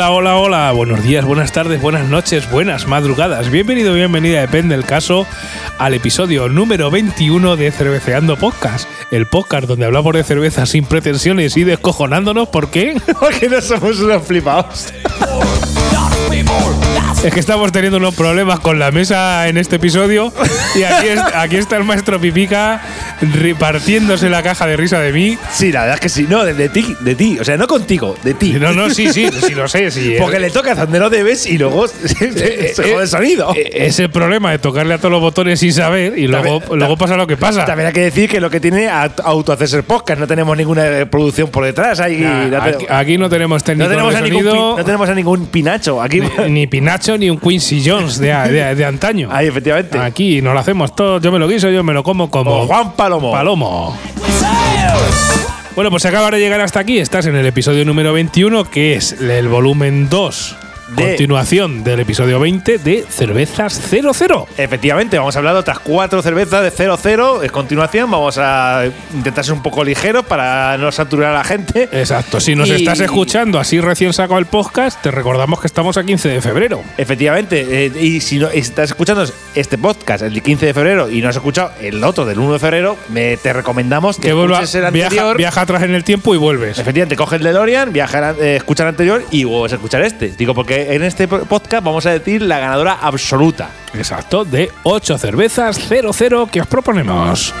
Hola, hola, hola. Buenos días, buenas tardes, buenas noches, buenas madrugadas. Bienvenido, bienvenida, depende del caso, al episodio número 21 de Cerveceando Podcast. El podcast donde hablamos de cerveza sin pretensiones y descojonándonos. ¿Por qué? Porque no somos unos flipados. Es que estamos teniendo unos problemas con la mesa en este episodio y aquí, es- aquí está el maestro Pipica repartiéndose la caja de risa de mí. Sí, la verdad es que sí. No, de, de ti, de ti. O sea, no contigo, de ti. No, no, sí, sí, sí lo sé. Sí, Porque le tocas donde no debes y luego se, se- se jode el sonido. Eh, Es el problema de tocarle a todos los botones sin saber y luego, También- luego pasa lo que pasa. También hay que decir que lo que tiene a- autohacerse podcast, no tenemos ninguna eh, producción por detrás. Ahí, Nah, no, te- aquí, aquí no tenemos no técnico tenemos de a ningún, sonido, no tenemos a ningún pinacho. Aquí, ni, ni Pinacho ni un Quincy Jones de, de- de antaño. ahí efectivamente. Aquí nos lo hacemos todo. Yo me lo guiso, yo me lo como como O Juan Palomo. Palomo. Bueno, pues acabas de llegar hasta aquí. Estás en el episodio número 21, que es el volumen 2. De- Continuación del episodio 20 de Cervezas 00. Efectivamente, vamos a hablar de otras cuatro cervezas de 0-0. En continuación, vamos a intentar ser un poco ligeros para no saturar a la gente. Exacto. Si nos Y- estás escuchando así recién sacado el podcast, te recordamos que estamos a 15 de febrero. Efectivamente, eh, y si no estás escuchando este podcast el 15 de febrero y no has escuchado el otro del 1 de febrero, me, te recomendamos que, Que vuelva, el viaja, anterior. viaja atrás en el tiempo y vuelves. Efectivamente, coge el DeLorean, viaja, eh, escucha el anterior y vuelves a escuchar este. Digo, porque en este po- podcast vamos a decir la ganadora absoluta. Exacto, de 8 cervezas 00 que os proponemos.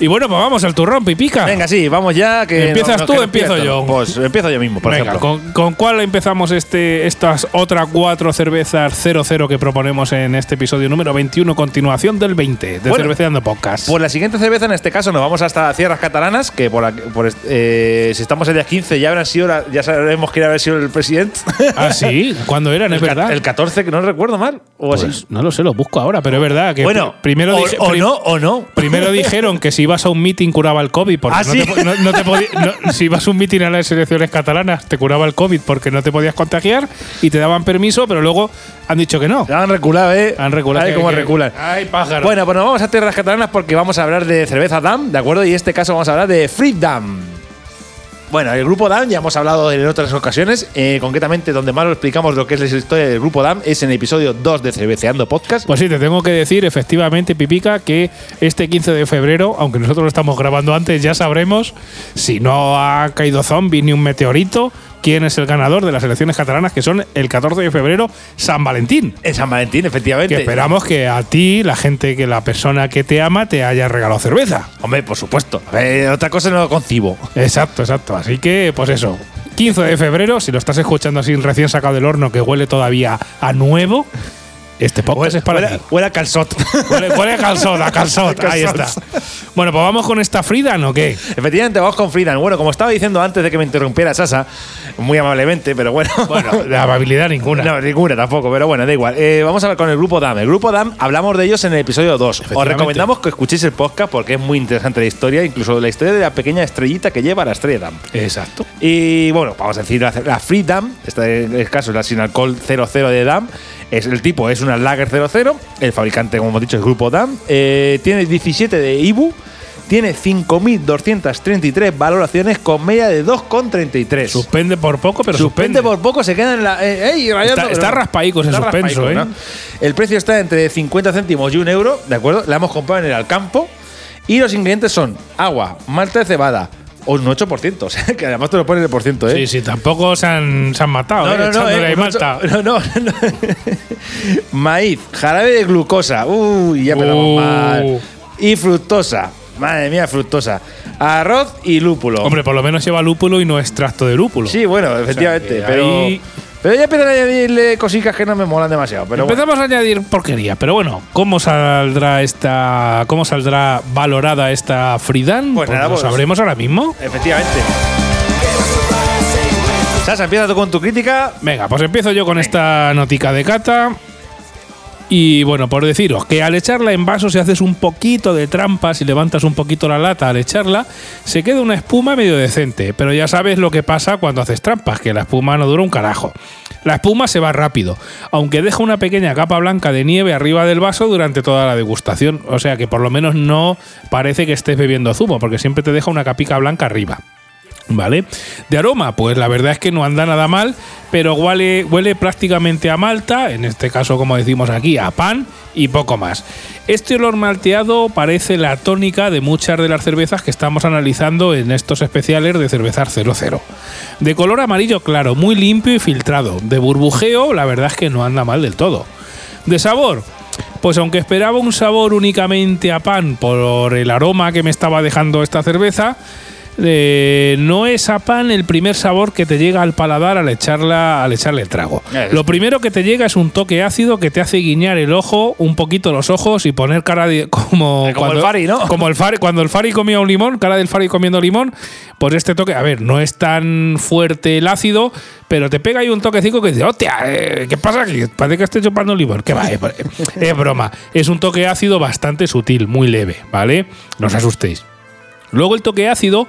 Y bueno, pues vamos al turrón, pipica. Venga, sí, vamos ya. Que ¿Empiezas no- tú o empiezo empiezo. yo? Pues empiezo yo mismo, por Venga, ejemplo. ¿con, con cuál empezamos este, estas otras cuatro cervezas 00 que proponemos en este episodio número 21, continuación del 20 de Bueno, Cerveceando Podcast? Pues la siguiente cerveza, en este caso, nos vamos hasta las tierras catalanas, que por, aquí- por eh, si estamos el día 15 ya habrán sido, la- ya sabremos quién habrá sido el presidente. ah, sí, ¿cuándo eran? Es el, verdad. el 14, que no recuerdo mal, o Pues así. no lo sé, lo busco ahora, pero es verdad que Bueno, pri- primero o, o no, o no. Primero dijeron que si ibas a un meeting curaba el COVID porque ¿Ah, no, sí? te, no- no te podí- no- si ibas a un meeting a las elecciones catalanas te curaba el COVID porque no te podías contagiar y te daban permiso, pero luego han dicho que no. Han reculado, ¿eh? Han reculado. Ay, cómo reculan. Ay, pájaro. Bueno, pues nos vamos a tierras catalanas porque vamos a hablar de cerveza DAM, ¿de acuerdo? Y en este caso vamos a hablar de Free DAM. Bueno, el grupo DAM ya hemos hablado en otras ocasiones, eh, concretamente donde más lo explicamos lo que es la historia del grupo DAM es en el episodio 2 de Cerveceando Podcast. Pues sí, te tengo que decir efectivamente, Pipica, que este 15 de febrero, aunque nosotros lo estamos grabando antes, ya sabremos si no ha caído zombie ni un meteorito, quién es el ganador de las elecciones catalanas, que son el 14 de febrero, San Valentín. En San Valentín, efectivamente. Que esperamos que a ti, la gente, que la persona que te ama, te haya regalado cerveza. Hombre, por supuesto. Otra cosa no lo concibo. Exacto, exacto. Así que, pues eso. 15 de febrero, si lo estás escuchando así recién sacado del horno, que huele todavía a nuevo, este podcast es para Huele- ti. huele a calzot. Huele, huele a calzot, a calzot. Ahí está. Bueno, pues vamos con esta Friedan o qué? Efectivamente, vamos con Friedan. Bueno, como estaba diciendo antes de que me interrumpiera Sasa, muy amablemente, pero bueno. Bueno, de amabilidad ninguna. No, ninguna tampoco, pero bueno, da igual. Eh, vamos a hablar con el grupo DAM. El grupo DAM, hablamos de ellos en el episodio 2. Os recomendamos que escuchéis el podcast porque es muy interesante la historia, incluso la historia de la pequeña estrellita que lleva la estrella DAM. Exacto. Y bueno, vamos a decir la, la Free DAM, este en el caso es la sin alcohol 00 de DAM. Es, el tipo es una Lager 00, el fabricante, como hemos dicho, es Grupo DAM. Eh, tiene 17 de IBU, tiene 5.233 valoraciones con media de 2,33. Suspende por poco, pero Suspende suspende. por poco, se queda en la. eh, ey, rayando- Está- está Está suspenso, raspaico, ¿eh? ¿no? El precio está entre 50 céntimos y un euro, ¿de acuerdo? La hemos comprado en el Alcampo. Y los ingredientes son agua, malta de cebada o un 8%. O sea, que además te lo pones el por ciento, ¿eh? Sí, sí, tampoco se han, se han matado, ¿eh? Echándole ahí un malta. no, no, no. Maíz, jarabe de glucosa. Uy, ya empezamos Uh. mal. Y fructosa. Madre mía, fructosa. Arroz y lúpulo. Hombre, por lo menos lleva lúpulo y no extracto de lúpulo. Sí, bueno, efectivamente. pero, ahí- pero ya empiezan a añadirle cositas que no me molan demasiado. Pero bueno. Empezamos a añadir porquería, pero bueno, ¿cómo saldrá esta, cómo saldrá valorada esta Fridan? Pues nada, lo pues- sabremos ahora mismo. Efectivamente. Sasa, empieza tú con tu crítica. Venga, pues empiezo yo con esta notica de cata. Y bueno, por deciros que al echarla en vaso, si haces un poquito de trampa, si levantas un poquito la lata al echarla, se queda una espuma medio decente. Pero ya sabes lo que pasa cuando haces trampas, que la espuma no dura un carajo. La espuma se va rápido, aunque deja una pequeña capa blanca de nieve arriba del vaso durante toda la degustación. O sea que por lo menos no parece que estés bebiendo zumo, porque siempre te deja una capica blanca arriba. ¿Vale? De aroma, pues la verdad es que no anda nada mal, pero huele, huele prácticamente a malta, en este caso, como decimos aquí, a pan y poco más. Este olor malteado parece la tónica de muchas de las cervezas que estamos analizando en estos especiales de cervezar 00. De color amarillo claro, muy limpio y filtrado. De burbujeo, la verdad es que no anda mal del todo. De sabor, pues aunque esperaba un sabor únicamente a pan por el aroma que me estaba dejando esta cerveza, eh, no es a pan el primer sabor que te llega al paladar al, echarla, al echarle el trago. Eh, Lo primero que te llega es un toque ácido que te hace guiñar el ojo, un poquito los ojos y poner cara de. Como, Eh, el Fari, ¿no? Como el Fari, cuando el Fari comía un limón, cara del Fari comiendo limón, pues este toque, a ver, no es tan fuerte el ácido, pero te pega ahí un toquecito que dice, hostia, eh, ¿qué pasa aquí? Parece que estoy chupando un limón. Que va, es, es broma. Es un toque ácido bastante sutil, muy leve, ¿vale? No os asustéis. Luego el toque ácido,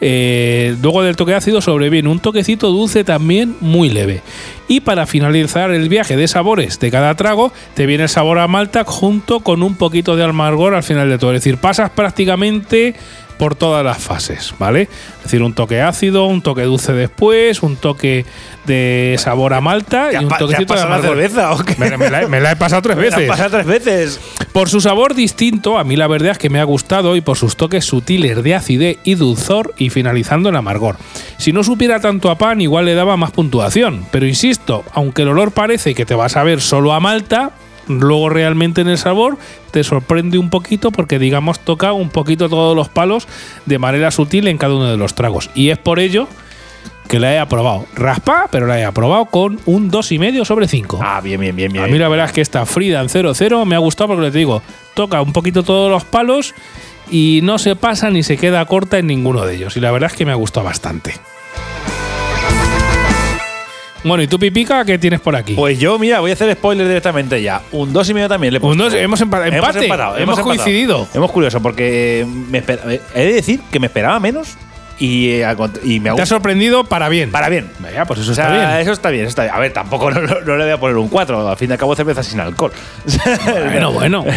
eh, luego del toque ácido sobreviene un toquecito dulce también muy leve. Y para finalizar el viaje de sabores de cada trago, te viene el sabor a malta junto con un poquito de amargor al final de todo. Es decir, pasas prácticamente por todas las fases, ¿vale? Es decir, un toque ácido, un toque dulce después, un toque de sabor a malta ¿Te y un toquecito de la cerveza o qué? Me, me la, me la he pasado tres Me la veces. has pasado tres veces. Por su sabor distinto, a mí la verdad es que me ha gustado y por sus toques sutiles de acidez y dulzor y finalizando en amargor. Si no supiera tanto a pan, igual le daba más puntuación. Pero insisto, aunque el olor parece que te vas a ver solo a malta, luego realmente en el sabor te sorprende un poquito porque digamos toca un poquito todos los palos de manera sutil en cada uno de los tragos. Y es por ello que la he aprobado. Raspa, pero la he aprobado con un 2,5 sobre 5. Ah, bien, bien, bien, bien. A mí la verdad es que esta Frida 00 me ha gustado porque te digo, toca un poquito todos los palos y no se pasa ni se queda corta en ninguno de ellos. Y la verdad es que me ha gustado bastante. Bueno, ¿y tú, Pipica, qué tienes por aquí? Pues yo, mira, voy a hacer spoiler directamente ya. Un dos y medio también le Un puesto. dos- hemos empa- empate. Hemos empatado. coincidido. Hemos curioso porque me espera- he de decir que me esperaba menos y, eh, y me ha Te ha sorprendido para bien. Para bien. Vaya, pues eso O sea, está bien. eso está bien, eso está bien. A ver, tampoco no, no- no le voy a poner un 4. Al fin y al cabo, cerveza sin alcohol. Bueno, bueno.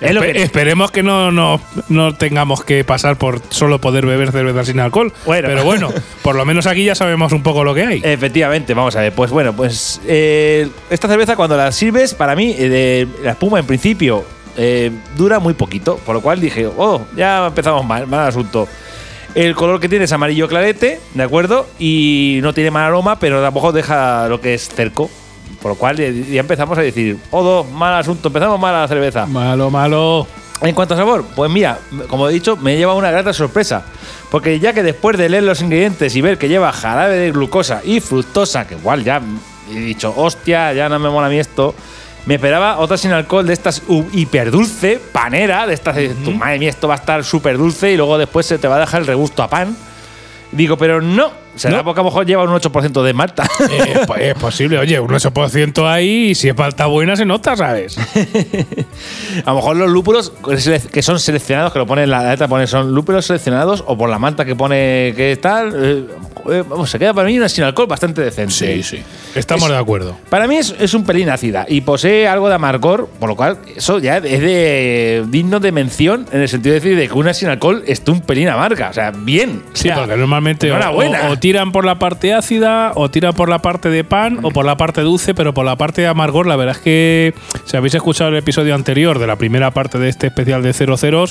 Es lo Espe- que- Esperemos que no, no, no tengamos que pasar por solo poder beber cerveza sin alcohol. Bueno. Pero bueno, por lo menos aquí ya sabemos un poco lo que hay. Efectivamente, vamos a ver. Pues bueno, pues eh, esta cerveza cuando la sirves, para mí, eh, la espuma en principio eh, dura muy poquito. Por lo cual dije, oh, ya empezamos mal, mal asunto. El color que tiene es amarillo clarete, ¿de acuerdo? Y no tiene mal aroma, pero tampoco deja lo que es cerco. Por lo cual eh, ya empezamos a decir, oh, do, mal asunto, empezamos mal a la cerveza. Malo, malo. En cuanto a sabor, pues mira, como he dicho, me lleva una grata sorpresa. Porque ya que después de leer los ingredientes y ver que lleva jarabe de glucosa y fructosa, que igual ya he dicho, hostia, ya no me mola a mí esto, me esperaba otra sin alcohol de estas hiperdulce, panera, de estas de, tu madre mía, esto va a estar súper dulce y luego después se te va a dejar el regusto a pan. Digo, pero no, será No. porque a lo mejor lleva un 8% de malta. Eh, es posible, oye, un 8% ahí y si es falta buena se nota, ¿sabes? A lo mejor los lúpulos que son seleccionados, que lo pone en la letra, pone son lúpulos seleccionados o por la malta que pone que tal. eh, eh, vamos, se queda para mí una sin alcohol bastante decente. Estamos Es- de acuerdo. Para mí es, es un pelín ácida y posee algo de amargor, por lo cual eso ya es de digno de mención en el sentido de decir de que una sin alcohol esté un pelín amarga. O sea, bien. O Sí, sea, porque normalmente o, enhorabuena. o- o tiran por la parte ácida, o tiran por la parte de pan, o por la parte dulce, pero por la parte de amargor, la verdad es que si habéis escuchado el episodio anterior de la primera parte de este especial de 00,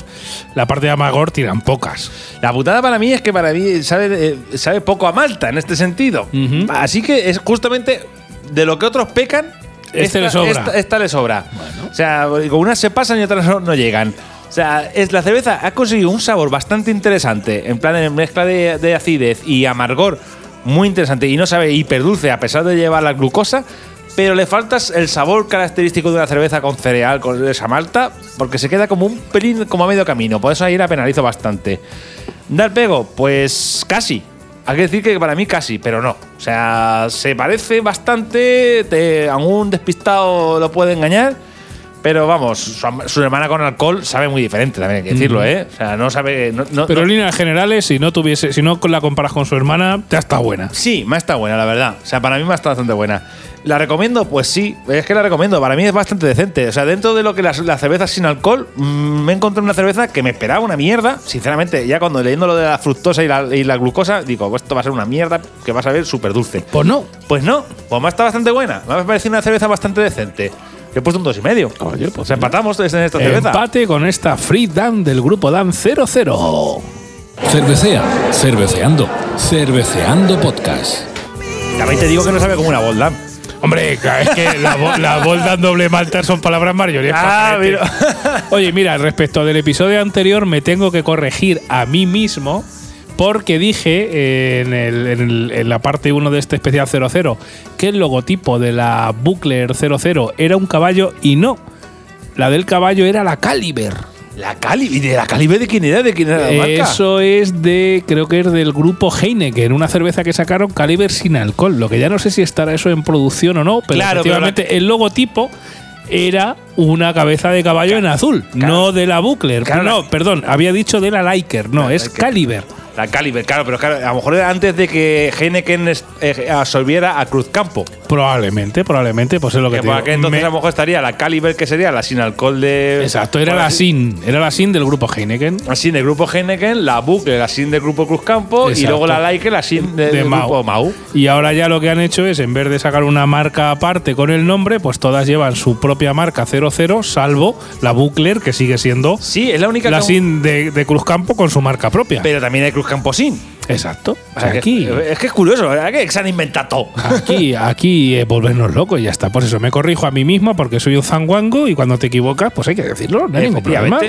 la parte de amargor tiran pocas. La putada para mí es que para mí sabe, eh, sabe poco a Malta en este sentido. Así que es justamente de lo que otros pecan, Este esta, le sobra. Esta, esta le sobra. O sea, unas se pasan y otras no llegan. O sea, es, la cerveza ha conseguido un sabor bastante interesante, en plan de mezcla de, de acidez y amargor muy interesante y no sabe hiperdulce a pesar de llevar la glucosa, pero le faltas el sabor característico de una cerveza con cereal, con esa malta, porque se queda como un pelín como a medio camino. Por eso ahí la penalizo bastante. ¿Dar pego? Pues casi. Hay que decir que para mí casi, pero no. O sea, se parece bastante, te, algún despistado lo puede engañar, Pero vamos, su, su hermana con alcohol sabe muy diferente, también hay que decirlo, ¿eh? O sea, no sabe. no- no- Pero en líneas generales, si no tuviese, si no la comparas con su hermana, ya está buena. Sí, me estado buena, la verdad. O sea, para mí me estado bastante buena. ¿La recomiendo? Pues sí, es que la recomiendo. Para mí es bastante decente. O sea, dentro de lo que las, las cervezas sin alcohol, mm, me encontré una cerveza que me esperaba una mierda. Sinceramente, ya cuando leyendo lo de la fructosa y la, y la glucosa, digo, pues esto va a ser una mierda que va a saber súper dulce. Pues no. Pues no, pues me estado bastante buena. Me ha parecido una cerveza bastante decente. He puesto un dos y medio. Oye, pues empatamos en esta cerveza. Empate con esta Free Dan del grupo Dan 00. Cervecea, cerveceando, cerveceando podcast. También te digo que no sabe como una bolda. Hombre, claro, es que la, la Boldan doble malta son palabras mayores. Ah, mira. Oye, mira, respecto del episodio anterior, me tengo que corregir a mí mismo porque dije eh, en, el- en el- en la parte 1 de este especial 00 que el logotipo de la Buckler 00 era un caballo y no. La del caballo era la Caliber. La Cali. ¿Y de la Calibre de quién era? ¿De quién era la marca? Eso es de, creo que es del grupo Heineken, una cerveza que sacaron Caliber sin alcohol. Lo que ya no sé si estará eso en producción o no, pero Claro, pero efectivamente el logotipo era una cabeza de caballo en azul, no de la Buckler. Claro, no, perdón, había dicho de la Liker, no, es. Caliber. La Caliber, claro, pero claro, a lo mejor era antes de que Heineken eh, absorbiera a Cruzcampo. Probablemente, probablemente, pues es lo que, Que te digo. entonces Me- a lo mejor estaría la Caliber, que sería la sin alcohol de. Exacto, era la SIN, era la SIN del grupo Heineken. La sin del grupo Heineken, la Bucle, la sin del grupo Cruzcampo y Exacto. luego la Like, la sin de- de del Mau. grupo Mau. Y ahora ya lo que han hecho es, en vez de sacar una marca aparte con el nombre, pues todas llevan su propia marca 00, salvo la Buckler, que sigue siendo Sí, es la única la que- SIN de, de Cruzcampo con su marca propia. Pero también hay Cruzcampo sin. Exacto. O sea, que- aquí, es que es curioso, ¿verdad? Que se han inventado todo. aquí, aquí eh, volvernos locos y ya está. Por eso me corrijo a mí mismo porque soy un zanguango y cuando te equivocas, pues hay que decirlo, no hay ningún problema.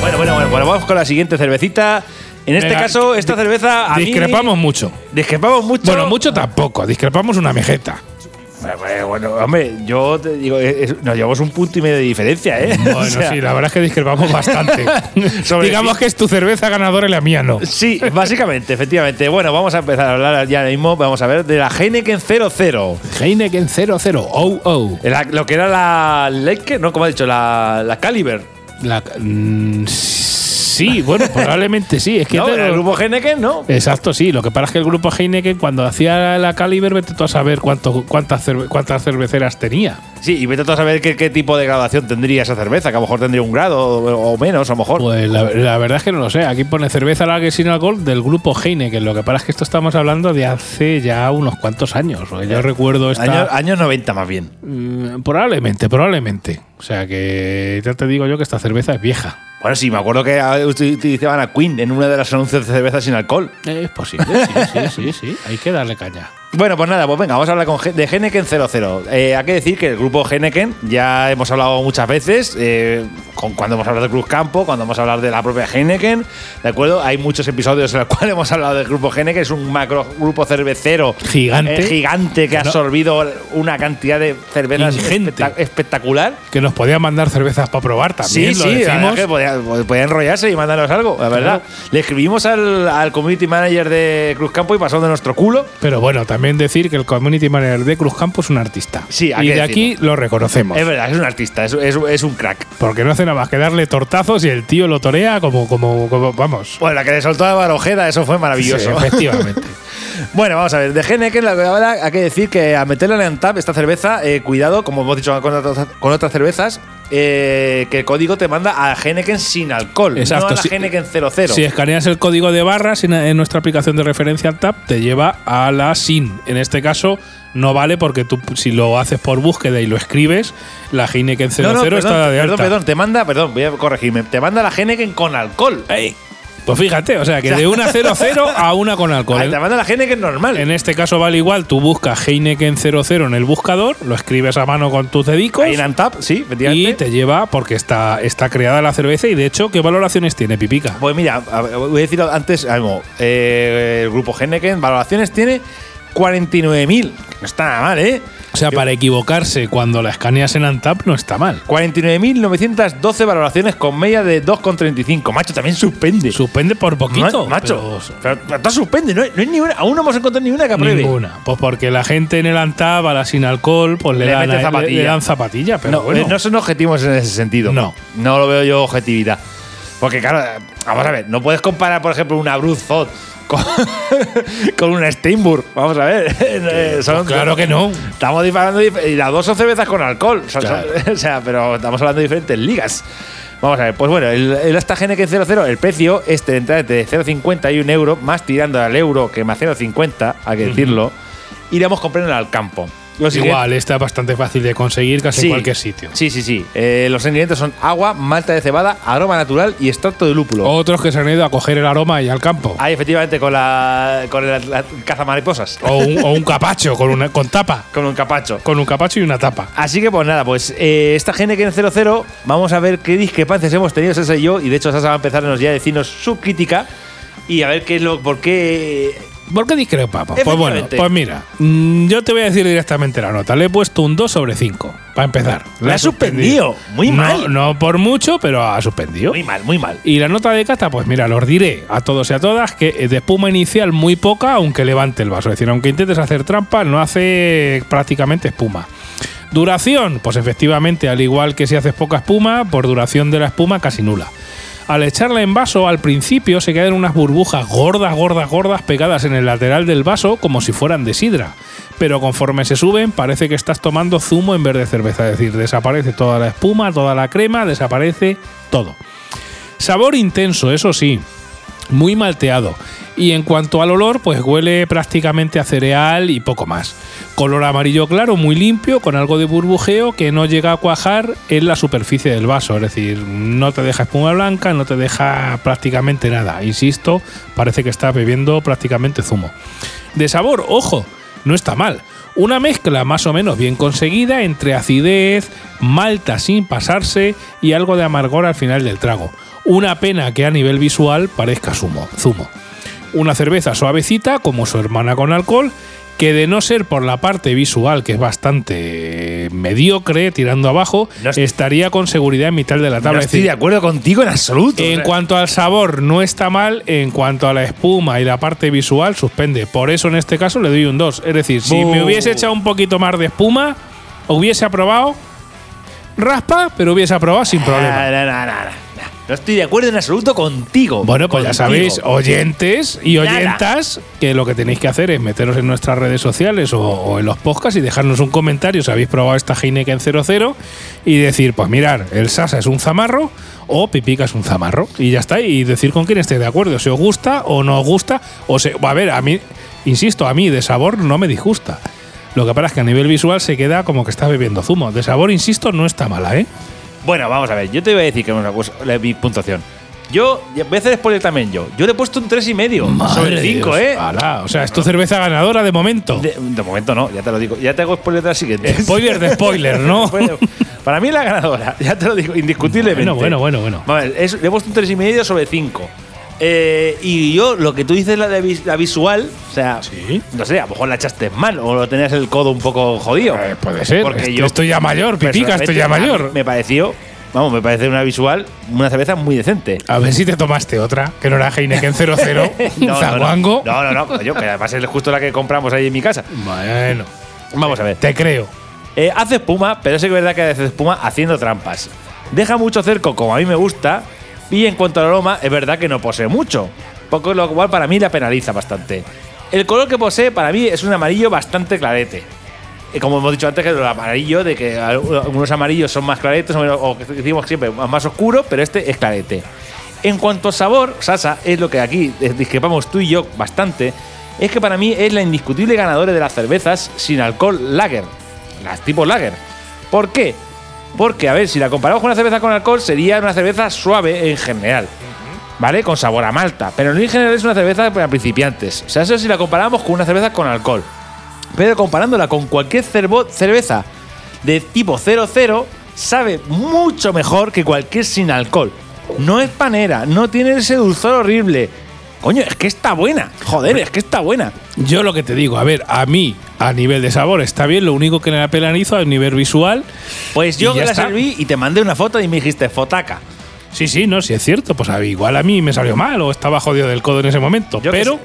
Bueno, bueno, bueno, bueno, vamos con la siguiente cervecita. En este Venga, caso, esta cerveza. a mí- Discrepamos mucho. Discrepamos mucho. Bueno, mucho tampoco, discrepamos una mejeta. Bueno, hombre, yo te digo, es- nos llevamos un punto y medio de diferencia, ¿eh? Bueno, O sea, sí, la verdad es que discrepamos bastante. Sobre Digamos que es tu cerveza ganadora y la mía no. Sí, básicamente, efectivamente. Bueno, vamos a empezar a hablar ya mismo. Vamos a ver de la Heineken 00. Heineken 00, oh, oh. La- lo que era la Lake, ¿no? Como ha dicho, la, la Caliber. La, mm, sí, bueno, probablemente sí. Es que El grupo Heineken, ¿no? Exacto, sí. Lo que pasa es que el grupo Heineken, cuando hacía la Caliber, vete tú a saber cuánto, cuántas, cerve- cuántas cerveceras tenía. Sí, y vete tú a saber qué, qué tipo de graduación tendría esa cerveza, que a lo mejor tendría un grado o, o menos, a lo mejor. Pues la, la verdad es que no lo sé. Aquí pone cerveza lager sin alcohol del grupo Heineken. Lo que pasa es que esto estamos hablando de hace ya unos cuantos años. Yo recuerdo esta. Años, años 90 más bien. Mm, probablemente, probablemente. O sea que ya te digo yo que esta cerveza es vieja. Bueno, sí, me acuerdo que ah, uti- utilizaban a Queen en uno de los anuncios de cerveza sin alcohol. Es posible, sí, sí, sí, sí. Hay que darle caña. Bueno, pues nada, pues venga, vamos a hablar con de Heineken 00. Eh, hay que decir que el grupo Heineken ya hemos hablado muchas veces, eh, con, cuando hemos hablado de Cruz Campo, cuando hemos hablado de la propia Heineken, ¿de acuerdo? Hay muchos episodios en los cuales hemos hablado del grupo Heineken, es un macro grupo cervecero Gigante. eh, gigante que ha absorbido una cantidad de cervezas espectac- espectacular. Que nos podían mandar cervezas para probar también. Sí, lo sí, decimos. que podía, podía enrollarse y mandarnos algo, la verdad. Le escribimos al, al community manager de Cruz Campo y pasó de nuestro culo. Pero bueno, también decir que el community manager de Cruz Campo es un artista. Sí, hay y que de aquí lo reconocemos. Es verdad, es un artista, es, es- es un crack. Porque no hace nada más que darle tortazos y el tío lo torea como, como, como vamos. Bueno, la que le soltó a Barojeda, eso fue maravilloso. Sí, efectivamente. bueno, vamos a ver. De Heineken, la verdad, hay que decir que a meterla en tap esta cerveza, eh, cuidado, como hemos dicho con otras, con otras cervezas, eh, que el código te manda a Heineken sin alcohol, Exacto, no a la sí. Heineken 00. Si escaneas el código de barras en, nuestra aplicación de referencia al TAP, te lleva a la SIN. En este caso, no vale porque tú, si lo haces por búsqueda y lo escribes, la Heineken 00 No, no, perdón, está de perdón, alta. perdón, te manda, perdón, voy a corregirme, te manda la Heineken con alcohol. Ey, Pues fíjate, o sea que de una 00 a una con alcohol. Te manda la Heineken normal. En este caso vale igual, tú buscas Heineken 00 en el buscador, lo escribes a mano con tus dedicos Ahí en Antap, sí, y te lleva porque está, está creada la cerveza y de hecho, ¿qué valoraciones tiene Pipica? Pues mira, voy a decir antes algo. Eh, el grupo Heineken, valoraciones tiene 49.000. que No está nada mal, ¿eh? O sea, para equivocarse cuando la escaneas en Antap no está mal. 49.912 valoraciones con media de 2,35. Macho, también suspende. Suspende por poquito. Ma- macho, pero- pero, suspende. No hay, no hay ninguna, aún no hemos encontrado ninguna que apruebe. Ninguna. Pues porque la gente en el Antap, a la sin alcohol, pues le, Le dan, zapatilla. le dan zapatilla. Pero no, bueno. eh, no son objetivos en ese sentido. No. No lo veo yo objetividad. Porque, claro, vamos a ver, no puedes comparar, por ejemplo, una Bruce Zod con, con una Steinburg. Vamos a ver. Son- Pues claro que no. Estamos disparando y las dos son cervezas con alcohol. Claro. o sea, pero estamos hablando de diferentes ligas. Vamos a ver, pues bueno, el, el esta GNK 00, el precio es de entrada de 0,51 euro, más tirando al euro que más 0,50, hay que decirlo, iremos comprando al campo. Lo siguiente- Igual, está bastante fácil de conseguir casi en cualquier sitio. Sí, sí, sí. Eh, los ingredientes son agua, malta de cebada, aroma natural y extracto de lúpulo. Otros que se han ido a coger el aroma y al campo. Ahí, efectivamente, con la, con la, la caza mariposas. O un, o un capacho con, una, con tapa. Con un capacho. Con un capacho y una tapa. Así que pues nada, pues eh, esta GNK 00, vamos a ver qué discrepancias hemos tenido Sasa y yo. Y de hecho Sasa va a empezarnos ya a decirnos su crítica y a ver qué es lo, por qué... ¿Por qué discrepa? Pues bueno, pues mira, mm, yo te voy a decir directamente la nota. Le he puesto un 2 sobre 5, para empezar. He ha suspendido. Muy No- mal. No, por mucho, pero ha suspendido. Muy mal, muy mal. Y la nota de cata, pues mira, los diré a todos y a todas que de espuma inicial muy poca, aunque levante el vaso. Es decir, aunque intentes hacer trampa, no hace prácticamente espuma. Duración, pues efectivamente, al igual que si haces poca espuma, por duración de la espuma casi nula. Al echarla en vaso, al principio se quedan unas burbujas gordas, gordas, gordas pegadas en el lateral del vaso como si fueran de sidra. Pero conforme se suben, parece que estás tomando zumo en vez de cerveza. Es decir, desaparece toda la espuma, toda la crema, desaparece todo. Sabor intenso, eso sí, muy malteado. Y en cuanto al olor, pues huele prácticamente a cereal y poco más. Color amarillo claro, muy limpio, con algo de burbujeo que no llega a cuajar en la superficie del vaso. Es decir, no te deja espuma blanca, no te deja prácticamente nada. Insisto, parece que estás bebiendo prácticamente zumo. De sabor, ojo, no está mal. Una mezcla más o menos bien conseguida entre acidez, malta sin pasarse y algo de amargor al final del trago. Una pena que a nivel visual parezca zumo. zumo. Una cerveza suavecita como su hermana con alcohol, que de no ser por la parte visual, que es bastante mediocre, tirando abajo, No estaría con seguridad en mitad de la No tabla. Es estoy decir, de acuerdo contigo en absoluto. en O sea, cuanto al sabor, no está mal. En cuanto a la espuma y la parte visual, suspende. Por eso en este caso le doy un 2. Es decir, si me hubiese echado un poquito más de espuma, hubiese aprobado raspa, pero hubiese aprobado sin problema. No, no, estoy de acuerdo en absoluto contigo. Bueno, pues ya sabéis, oyentes y Nada. oyentas, que lo que tenéis que hacer es meteros en nuestras redes sociales o, o en los podcasts y dejarnos un comentario si habéis probado esta Heineken 00 y decir, pues mirar, el Sasa es un zamarro o Pipica es un zamarro. Y ya está, y decir con quién estéis de acuerdo, si os gusta o no os gusta, o se, a ver, a mí, insisto, a mí de sabor no me disgusta. Lo que pasa es que a nivel visual se queda como que estás bebiendo zumo. De sabor, insisto, no está mala, ¿eh? Bueno, vamos a ver. Yo te voy a decir que una cosa, la- mi puntuación. Yo voy a hacer spoiler también yo. Yo le he puesto un 3,5 sobre de 5, Dios. ¿eh? Ala, o sea, es tu cerveza ganadora de momento. De, de momento no, ya te lo digo. Ya te hago spoiler de la siguiente. Spoiler de spoiler, ¿no? Para mí es la ganadora, ya te lo digo, indiscutiblemente. Bueno, bueno, bueno, bueno. Ver, es- le he puesto un 3,5 sobre 5. Eh, y yo, lo que tú dices, la, de vis- la visual, o sea, Sí. no sé, a lo mejor la echaste mal o lo tenías el codo un poco jodido. Eh, puede ser. Porque Estoy- yo estoy ya mayor, pipica, estoy ya mayor. Me pareció, vamos, me parece una visual, una cerveza muy decente. A ver si te tomaste otra, que no era Heineken 00, un No, no, zaguango. No, no, no, coño, que además es justo la que compramos ahí en mi casa. Bueno, Vamos a ver. te creo. Eh, hace espuma, pero sí que es verdad que hace espuma haciendo trampas. Deja mucho cerco, como a mí me gusta, y en cuanto al aroma, es verdad que no posee mucho. Poco lo cual para mí la penaliza bastante. El color que posee para mí es un amarillo bastante clarete. Eh, Como hemos dicho antes, que el amarillo, de que algunos amarillos son más claretes, o que decimos siempre más oscuro, pero este es clarete. En cuanto a sabor, Sasa, es lo que aquí eh, discrepamos tú y yo bastante, es que para mí es la indiscutible ganadora de las cervezas sin alcohol lager, las tipo lager. ¿Por qué? Porque, a ver, si la comparamos con una cerveza con alcohol, sería una cerveza suave en general. ¿Vale? Con sabor a malta. Pero en general es una cerveza para principiantes. O sea, eso si la comparamos con una cerveza con alcohol. Pero comparándola con cualquier cerveza de tipo 00, sabe mucho mejor que cualquier sin alcohol. No es panera, no tiene ese dulzor horrible. Coño, es que está buena. Joder, es que está buena. Yo lo que te digo, a ver, a mí, a nivel de sabor, está bien. Lo único que me la penalizo a nivel visual. Pues yo la está. serví y te mandé una foto y me dijiste fotaca. Sí, sí, no, sí es cierto. Pues a igual a mí me salió mal o estaba jodido del codo en ese momento. Yo pero.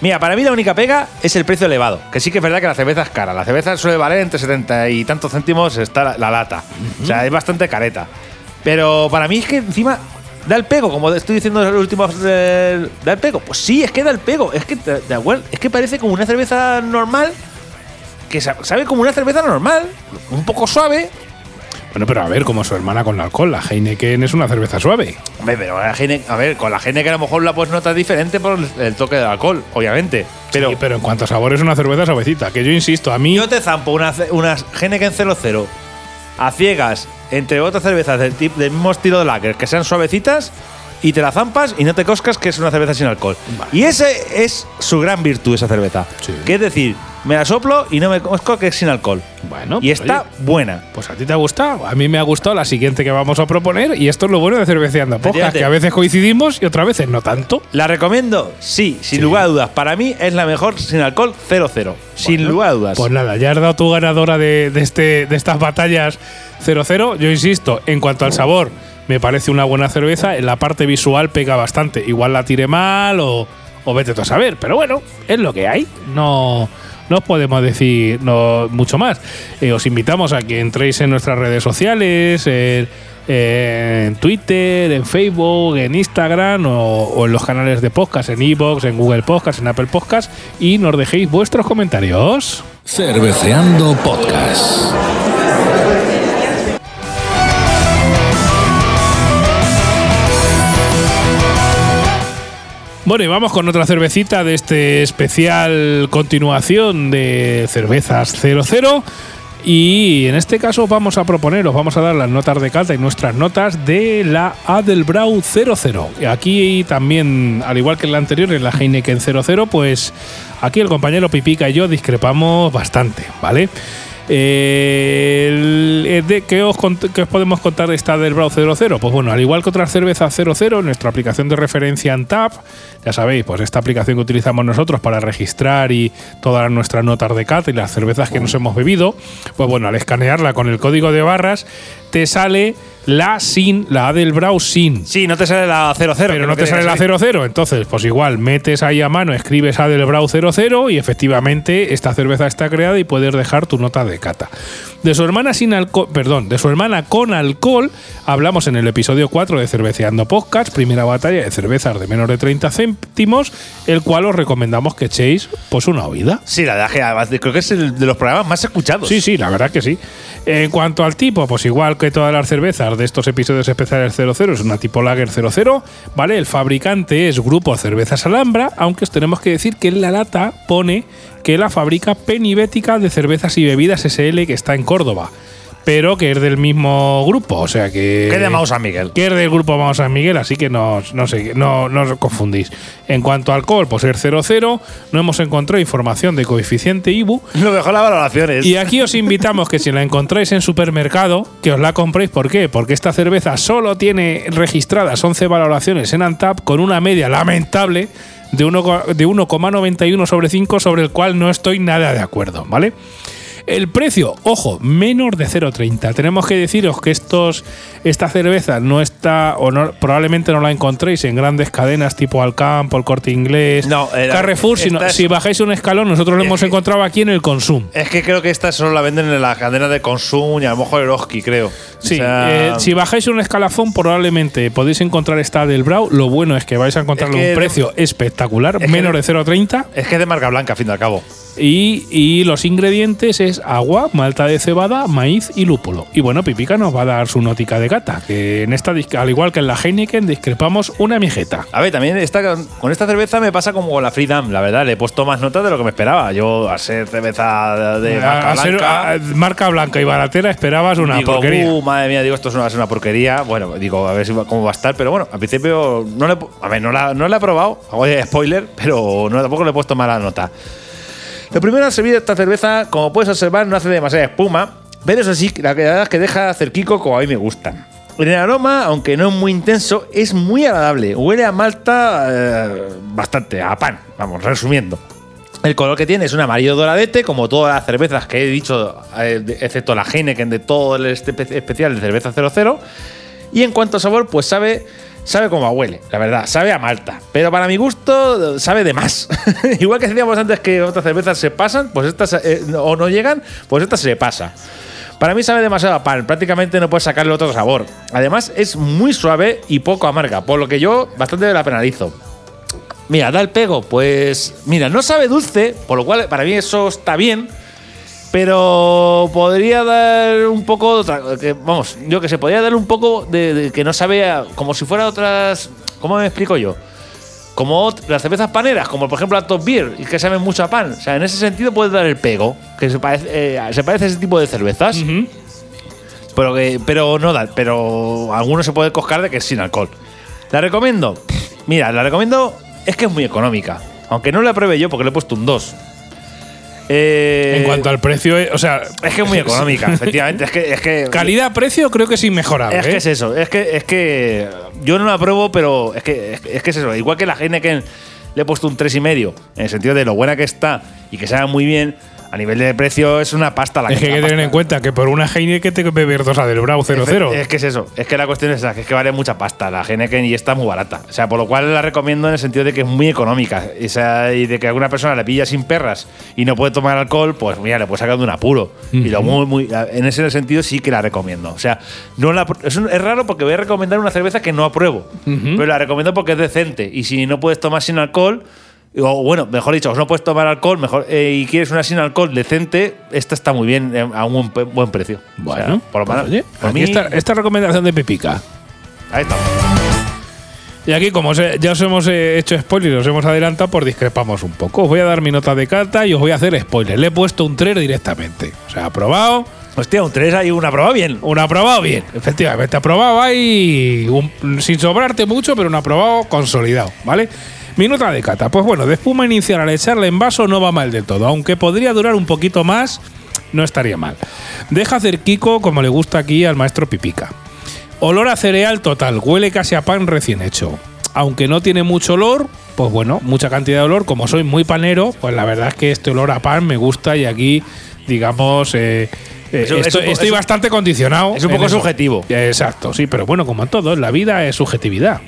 Mira, para mí la única pega es el precio elevado. Que sí que es verdad que la cerveza es cara. La cerveza suele valer entre 70 y tantos céntimos está la, la lata. O sea, es bastante careta. Pero para mí es que encima da el pego, como estoy diciendo en los últimos. eh, da el pego. Pues sí, es que da el pego. Es que, de de acuerdo, es que parece como una cerveza normal. Que sa- sabe como una cerveza normal. Un poco suave. Bueno, pero a ver, como su hermana con alcohol, la Heineken es una cerveza suave. Hombre, pero la Heineken- a ver, con la Heineken a lo mejor la pues notas diferente por el, el toque del alcohol, obviamente. Pero, Sí, pero en cuanto a sabor es una cerveza suavecita. Que yo insisto, a mí. yo te zampo una, unas Heineken 00 a ciegas entre otras cervezas del, tip- del mismo estilo de lager que sean suavecitas y te la zampas y no te coscas que es una cerveza sin alcohol. Y ese es su gran virtud, esa cerveza. Sí. Que es decir, me la soplo y no me cosco que es sin alcohol. Bueno, y está oye, buena. Pues a ti te ha gustado. A mí me ha gustado la siguiente que vamos a proponer. Y esto es lo bueno de Cerveceando Podcast, que a veces coincidimos y otras veces no tanto. ¿La recomiendo? Sí, sin Sí. lugar a dudas. Para mí es la mejor sin alcohol 00. sin lugar a dudas. Pues nada, ya has dado tu ganadora de, de este, de estas batallas 0-0. Yo insisto, en cuanto al sabor, me parece una buena cerveza. En la parte visual pega bastante. Igual la tire mal o, vete tú a saber. Pero bueno, es lo que hay. No, no os podemos decir no, mucho más. Eh, os invitamos a que entréis en nuestras redes sociales. en- Twitter, en Facebook, en Instagram o, o en los canales de podcast, en Evox, en Google Podcast, en Apple Podcast y nos dejéis vuestros comentarios. Cerveceando Podcast. Bueno, y vamos con otra cervecita de este especial continuación de Cervezas 00. Y en este caso vamos a proponeros, vamos a dar las notas de cata y nuestras notas de la Adelbrau 00. Y Aquí también, al igual que en la anterior, en la Heineken 00, pues aquí el compañero Pipica y yo discrepamos bastante, ¿vale? Eh, ¿qué, os, qué os podemos contar de esta del Brau 00? Pues bueno, al igual que otras cervezas 00, nuestra aplicación de referencia en TAP, ya sabéis, pues esta aplicación que utilizamos nosotros para registrar y todas nuestras notas de cata y las cervezas que nos hemos bebido, pues bueno, al escanearla con el código de barras, te sale la sin, la A del Brau sin. Sí, no te sale la 00. Pero no te sale la 00, entonces, pues igual, metes ahí a mano, escribes a del Brau 00 y efectivamente esta cerveza está creada y puedes dejar tu nota de cata. De su hermana sin alcohol, perdón, de su hermana con alcohol, hablamos en el episodio 4 de Cerveceando Podcast, primera batalla de cervezas de menos de 30 céntimos, el cual os recomendamos que echéis pues una oída. Sí, la verdad que además creo que es el de los programas más escuchados. Sí, sí, la verdad que sí. En cuanto al tipo, pues igual que todas las cervezas de estos episodios especiales 00, es una tipo Lager 00, ¿vale? El fabricante es Grupo Cervezas Alhambra, aunque os tenemos que decir que en la lata pone que la fabrica Penibética de Cervezas y Bebidas SL que está en Córdoba, pero que es del mismo grupo, o sea que... ¿Qué llamamos a Miguel? que es del grupo Vamos San Miguel, así que no, no, sé, no, no os confundís. En cuanto a alcohol, pues es 00, no hemos encontrado información de coeficiente IBU, Lo mejor las valoraciones. y aquí os invitamos que si la encontráis en supermercado, que os la compréis. ¿Por qué? Porque esta cerveza solo tiene registradas 11 valoraciones en Antap con una media lamentable de 1 de 1,91 sobre 5, sobre el cual no estoy nada de acuerdo, ¿vale? El precio, ojo, menos de 0,30. Tenemos que deciros que estos, esta cerveza no está, o no, probablemente no la encontréis en grandes cadenas tipo Alcampo, el Corte Inglés, No, Carrefour. sino- es- si bajáis un escalón, nosotros lo hemos que- encontrado aquí en el Consum. Es que creo que esta solo la venden en la cadena de consumo y a lo mejor Eroski, creo. Sí, O sea, eh, si bajáis un escalafón, probablemente podéis encontrar esta del Brau. Lo bueno es que vais a encontrarle Es que un de- precio espectacular, es que menos de- de 0,30. Es que es de marca blanca, a fin de al cabo. Y, y los ingredientes es agua, malta de cebada, maíz y lúpulo. Y bueno, Pipica nos va a dar su nótica de gata, que en esta, al igual que en la Heineken, discrepamos una mijeta. A ver, también esta, con esta cerveza me pasa como con la Freedom, la verdad. Le he puesto más notas de lo que me esperaba. Yo, a ser cerveza de marca A- ser- blanca. a- marca blanca y baratera esperabas una digo, porquería. "Uh, madre mía, digo, esto es una, es una porquería. Bueno, digo, a ver si cómo va a estar. Pero bueno, al principio no le, a ver, no la, no la he probado. Hago spoiler, pero no, tampoco le he puesto mala nota. Lo primero al servir esta cerveza, como puedes observar, no hace demasiada espuma. Pero eso sí, la verdad es que deja cerquico como a mí me gusta. El aroma, aunque no es muy intenso, es muy agradable. Huele a malta eh, bastante, a pan, vamos, resumiendo. El color que tiene es un amarillo doradete, como todas las cervezas que he dicho, eh, excepto la Heineken de todo el espe- especial de cerveza 00. Y en cuanto a sabor, pues sabe, sabe como a huele, la verdad, sabe a malta. Pero para mi gusto, sabe de más. Igual que decíamos antes que otras cervezas se pasan, pues estas eh, o no llegan, pues esta se pasa. Para mí sabe demasiado a pan, prácticamente no puedes sacarle otro sabor. Además, es muy suave y poco amarga, por lo que yo bastante la penalizo. Mira, da el pego, pues. Mira, no sabe dulce, por lo cual para mí eso está bien. Pero podría dar un poco. de otra- que, vamos, yo que sé, podría dar un poco de, de que no sabe a- como si fuera otras. ¿Cómo me explico yo? Como las cervezas paneras, como por ejemplo la Top Beer, y que saben mucho a pan. O sea, en ese sentido puede dar el pego, que se parece, eh, se parece a ese tipo de cervezas. Pero, que, pero no da, pero alguno se puede coscar de que es sin alcohol. ¿La recomiendo? Mira, la recomiendo, es que es muy económica. Aunque no la pruebe yo porque le he puesto un 2. Eh, En cuanto al precio, eh, o sea. Es que es muy económica, efectivamente. Es que, es que Calidad-precio creo que es inmejorable. es que ¿eh? es eso, es que, es que yo no la pruebo, pero es que, es, que- es que es eso. Igual que la Heineken le he puesto un 3,5, en el sentido de lo buena que está y que sabe muy bien, a nivel de precio es una pasta la Es que hay que tener en cuenta que por una Heineken te que beber dos a del Brau 00. Es que es eso, es que la cuestión es esa, que es que vale mucha pasta la Heineken y está muy barata. O sea, por lo cual la recomiendo en el sentido de que es muy económica. O sea, y de que alguna persona le pilla sin perras y no puede tomar alcohol, pues mira, le puede sacar de un apuro. Y lo muy, muy, en ese sentido sí que la recomiendo. O sea, no la, es, un- es raro porque voy a recomendar una cerveza que no apruebo, pero la recomiendo porque es decente. Y si no puedes tomar sin alcohol, o bueno, mejor dicho, o no puedes tomar alcohol mejor eh, y quieres una sin alcohol decente, esta está muy bien eh, a un buen, precio. O sea, Bueno, por lo pues, menos. por mí- está esta recomendación de Pepica. Ahí está. Y aquí, como os ya os hemos eh, hecho spoilers, os hemos adelantado, pues discrepamos un poco. Os voy a dar mi nota de carta y os voy a hacer spoiler. Le he puesto un 3 directamente. O sea, aprobado. Hostia, un 3 hay una prueba bien. Un aprobado bien, efectivamente. Aprobado ahí, un- sin sobrarte mucho, pero un aprobado consolidado, ¿vale? Mi nota de cata. Pues bueno, de espuma inicial al echarla en vaso no va mal del todo. Aunque podría durar un poquito más, no estaría mal. Deja hacer Kiko como le gusta aquí al maestro Pipica. Olor a cereal total, huele casi a pan recién hecho. Aunque no tiene mucho olor, pues bueno, mucha cantidad de olor. Como soy muy panero, pues la verdad es que este olor a pan me gusta y aquí, digamos, eh, eh, Eso- estoy, bastante condicionado. es un poco subjetivo. Exacto, sí, pero bueno, como en todo, en la vida es subjetividad.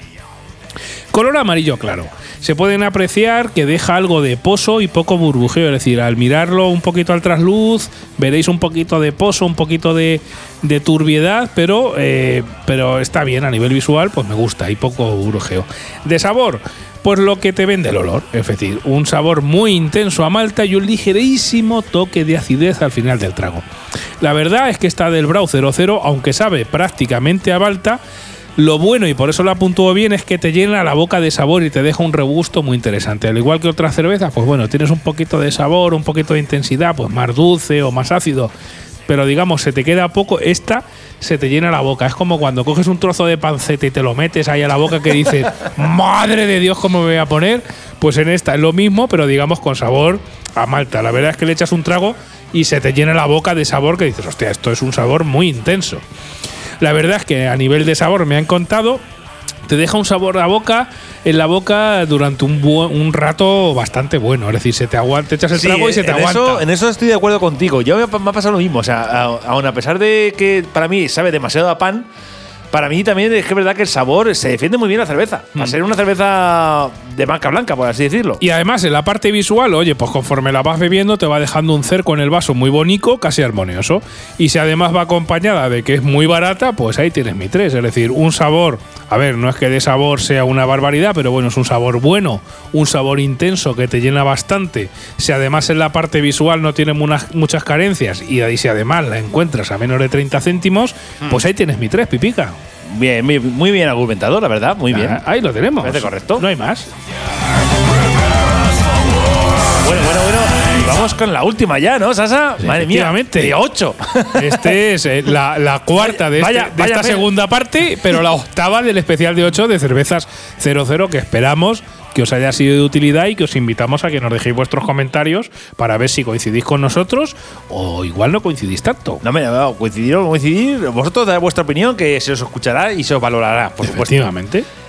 Color amarillo claro. Se pueden apreciar que deja algo de pozo y poco burbujeo. Es decir, al mirarlo un poquito al trasluz, veréis un poquito de pozo, un poquito de, de turbiedad, pero, eh, pero está bien a nivel visual, pues me gusta y poco burbujeo. De sabor, pues lo que te vende el olor. Es decir, un sabor muy intenso a malta y un ligerísimo toque de acidez al final del trago. La verdad es que esta del Brau 00, aunque sabe prácticamente a malta, lo bueno, y por eso la puntúo bien, es que te llena la boca de sabor y te deja un regusto muy interesante. Al igual que otras cervezas, pues bueno, tienes un poquito de sabor, un poquito de intensidad, pues más dulce o más ácido. Pero digamos, se te queda poco, esta se te llena la boca. Es como cuando coges un trozo de panceta y te lo metes ahí a la boca que dices, madre de Dios, ¿cómo me voy a poner? Pues en esta es lo mismo, pero digamos con sabor a malta. La verdad es que le echas un trago y se te llena la boca de sabor que dices, hostia, esto es un sabor muy intenso. La verdad es que a nivel de sabor me han contado, te deja un sabor a boca en la boca durante un, un rato bastante bueno. Es decir, se te aguanta, te echas el Sí, trago y se te en aguanta. Eso, en eso estoy de acuerdo contigo. Yo me, ha- me ha pasado lo mismo. O sea, aun a pesar de que para mí sabe demasiado a pan, para mí también es que es verdad que el sabor se defiende muy bien la cerveza. A ser una cerveza de marca blanca, por así decirlo. Y además, en la parte visual, oye, pues conforme la vas bebiendo, te va dejando un cerco en el vaso muy bonito, casi armonioso. Y si además va acompañada de que es muy barata, pues ahí tienes mi tres. Es decir, un sabor, a ver, no es que de sabor sea una barbaridad, pero bueno, es un sabor bueno, un sabor intenso que te llena bastante. Si además en la parte visual no tiene muchas carencias y si además la encuentras a menos de 30 céntimos, pues ahí tienes mi tres, pipica. Bien, muy, muy bien argumentado, la verdad. Muy bien. Ah, Ahí lo tenemos. Parece correcto. No hay más. Bueno, bueno, bueno. Y vamos con la última ya, ¿no, Sasa? Madre mía, de 8. Este es eh, la, la cuarta de, Vaya- este- de vaya esta fe. segunda parte, pero la octava del especial de 8 de cervezas 00 que esperamos que os haya sido de utilidad y que os invitamos a que nos dejéis vuestros comentarios para ver si coincidís con nosotros o igual no coincidís tanto. No, mira, no, coincidir o no coincidir. Vosotros dad vuestra opinión que se os escuchará y se os valorará, por supuesto.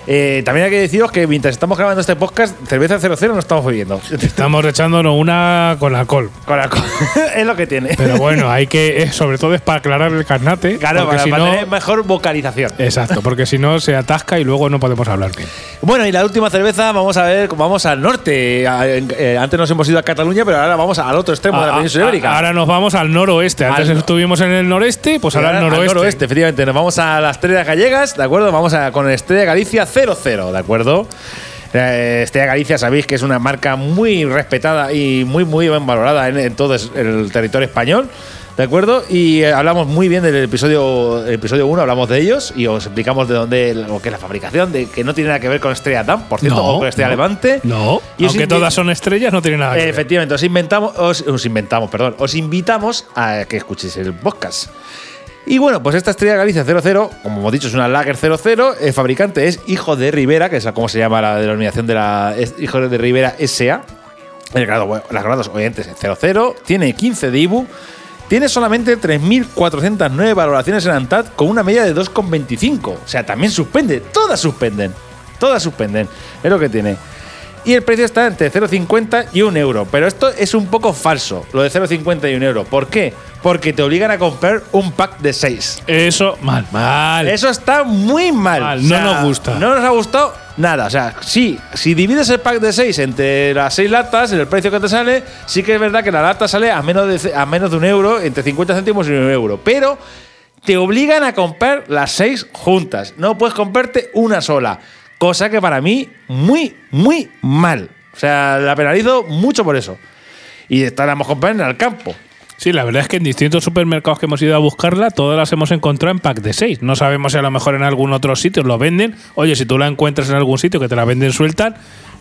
Eh, también hay que deciros que mientras estamos grabando este podcast, cerveza 00 no estamos bebiendo. Estamos echándonos una con alcohol. Con co- es lo que tiene. Pero bueno, hay que, eh, sobre todo es para aclarar el carnate. claro, para, si para no, tener mejor vocalización. Exacto, porque si no se atasca y luego no podemos hablar bien. Bueno, y la última cerveza, vamos a ver, vamos al norte. A- eh, antes nos hemos ido a Cataluña, pero ahora vamos al otro extremo de la Ah, península ah, ibérica. Ahora nos vamos al noroeste. Antes Al- estuvimos en el noreste, pues ahora al noroeste. efectivamente. Nos vamos a las estrellas gallegas, ¿de acuerdo? Vamos a, con Estrella Galicia 00, ¿de acuerdo? Eh, Estrella Galicia, sabéis que es una marca muy respetada y muy, muy bien valorada en, en todo el territorio español. ¿De acuerdo? Y eh, hablamos muy bien del episodio episodio 1, hablamos de ellos y os explicamos de dónde lo que es la fabricación, de que no tiene nada que ver con Estrella Damm, por cierto, o con Estrella no, Levante. No, Y aunque todas son estrellas, no tiene nada que ver. Efectivamente, os inventamos, os, os inventamos, perdón, os invitamos a que escuchéis el podcast. Y bueno, pues esta Estrella Galicia 00, como hemos dicho, es una Lager 00. El fabricante es Hijo de Rivera, que es como se llama la denominación de la Hijo de Rivera SA. El grado, bueno, las grados obviamente es 00. Tiene 15 de IBU. Tiene solamente 3.409 valoraciones en ANTAD con una media de 2,25. O sea, también suspende. Todas suspenden. Todas suspenden. Es lo que tiene. Y el precio está entre 0,50 y 1 euro. Pero esto es un poco falso, lo de 0,50 y 1 euro. ¿Por qué? Porque te obligan a comprar un pack de 6. Eso, mal, mal. Eso está muy mal. Mal, no nos gusta. No nos ha gustado nada. O sea, sí, si divides el pack de 6 entre las 6 latas, en el precio que te sale, sí que es verdad que la lata sale a menos de, a menos de un euro, entre 50 céntimos y un euro. Pero te obligan a comprar las 6 juntas. No puedes comprarte una sola. Cosa que para mí, muy, muy mal. O sea, la penalizo mucho por eso. Y hemos comprado en el campo. Sí, la verdad es que en distintos supermercados que hemos ido a buscarla, todas las hemos encontrado en pack de 6. No sabemos si a lo mejor en algún otro sitio lo venden. Oye, si tú la encuentras en algún sitio que te la venden suelta,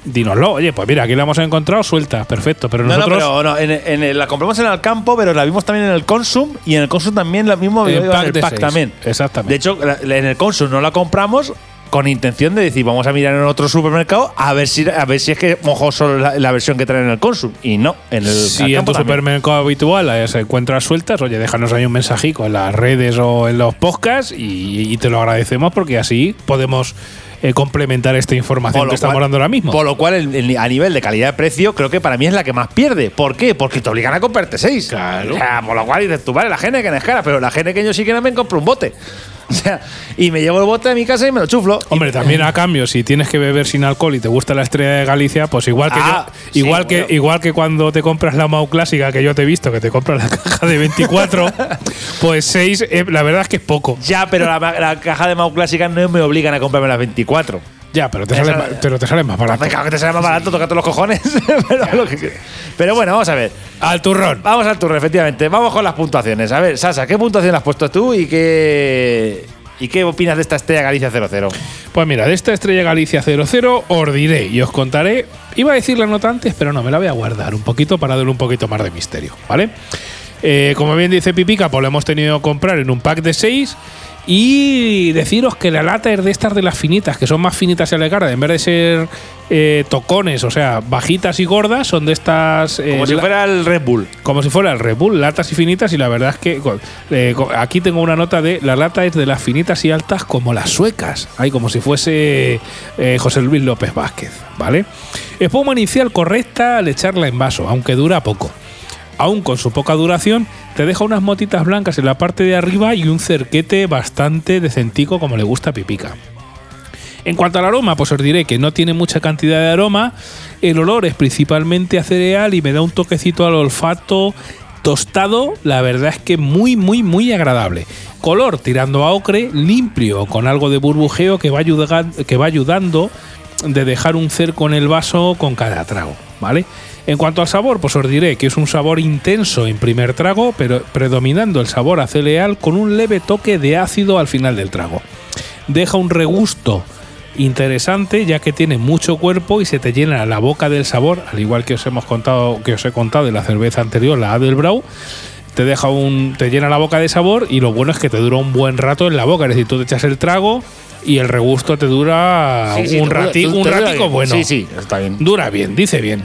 dínoslo. Oye, pues mira, aquí la hemos encontrado suelta, perfecto. Pero No, no, nosotros pero no, en, en el- la compramos en el campo, pero la vimos también en el Consum y en el Consum también la mismo En en pack el de pack seis. también. Exactamente. De hecho, en el Consum no la compramos con intención de decir, vamos a mirar en otro supermercado a ver si a ver si es que mojo solo la, la versión que traen en el Consum y no en el si en tu también. supermercado habitual eh, se encuentras sueltas, oye, déjanos ahí un mensajico en las redes o en los podcasts y, y te lo agradecemos porque así podemos eh, complementar esta información que estamos dando ahora mismo. Por lo cual, el- el- a nivel de calidad-precio, creo que para mí es la que más pierde. ¿Por qué? Porque te obligan a comprarte seis. Claro. O sea, por lo cual dices tú, vale, la gene que es cara, pero la gene que yo sí que no me compro un bote. O sea, y me llevo el bote a mi casa y me lo chuflo. Hombre, también a cambio, si tienes que beber sin alcohol y te gusta la estrella de Galicia, pues igual que Ah, yo- sí, igual que bueno. igual que cuando te compras la Mau clásica que yo te he visto que te compras la caja de 24, pues 6 la verdad es que es poco. Ya, pero la, la caja de Mau Clásica no me obligan a comprarme las 24. Ya, pero te sale, ma- pero te sale más barato. Que te sale más barato, tócate los cojones. pero, lo que- pero bueno, vamos a ver. Al turrón. Vamos al turno, efectivamente. Vamos con las puntuaciones. A ver, Sasa, ¿qué puntuación has puesto tú y qué, y qué opinas de esta Estrella Galicia 00? Pues mira, de esta estrella Galicia 00 os diré y os contaré. Iba a decir la nota antes, pero no, me la voy a guardar un poquito para darle un poquito más de misterio, ¿vale? Eh, como bien dice Pipica, pues lo hemos tenido que comprar en un pack de 6. Y deciros que la lata es de estas de las finitas, que son más finitas y alegadas. En vez de ser eh, tocones, o sea, bajitas y gordas, son de estas. eh, Como si la- fuera el Red Bull. como si fuera el Red Bull, latas y finitas, y la verdad es que eh, aquí tengo una nota de la lata es de las finitas y altas como las suecas, ahí como si fuese José Luis López Vázquez, ¿vale? Espuma inicial correcta al echarla en vaso, aunque dura poco. Aún con su poca duración, te deja unas motitas blancas en la parte de arriba y un cerquete bastante decentico como le gusta a Pipica. En cuanto al aroma, pues os diré que no tiene mucha cantidad de aroma. El olor es principalmente a cereal y me da un toquecito al olfato tostado. La verdad es que muy, muy, muy agradable. Color tirando a ocre, limpio, con algo de burbujeo que va, que va ayudando de dejar un cerco en el vaso con cada trago, ¿vale? En cuanto al sabor, pues os diré que es un sabor intenso en primer trago, pero predominando el sabor a cereal con un leve toque de ácido al final del trago. Deja un regusto interesante ya que tiene mucho cuerpo y se te llena la boca del sabor, al igual que os hemos contado, que os he contado de la cerveza anterior, la Adelbrau. Te deja un. te llena la boca de sabor y lo bueno es que te dura un buen rato en la boca. Es decir, tú te echas el trago y el regusto te dura Sí, sí, un, tú- rati- un te dura ratico bueno. Sí, sí, está bien. Dura bien, dice bien.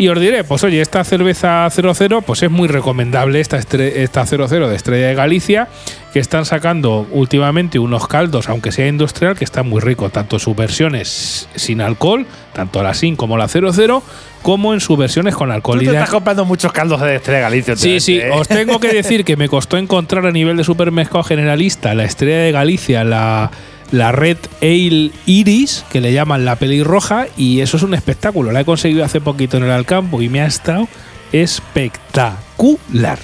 Y os diré, pues oye, esta cerveza 00, pues es muy recomendable, esta, esta 00 de Estrella de Galicia, que están sacando últimamente unos caldos, aunque sea industrial, que están muy ricos, tanto en sus versiones sin alcohol, tanto la sin como la 00, como en sus versiones con alcohol. Tú te de- estás comprando muchos caldos de Estrella Galicia. Sí, sí, ¿eh? os tengo que decir que me costó encontrar a nivel de supermercado generalista la estrella de Galicia, la, la Red Ale Iris, que le llaman la pelirroja, y eso es un espectáculo. La he conseguido hace poquito en el Alcampo y me ha estado espectacular.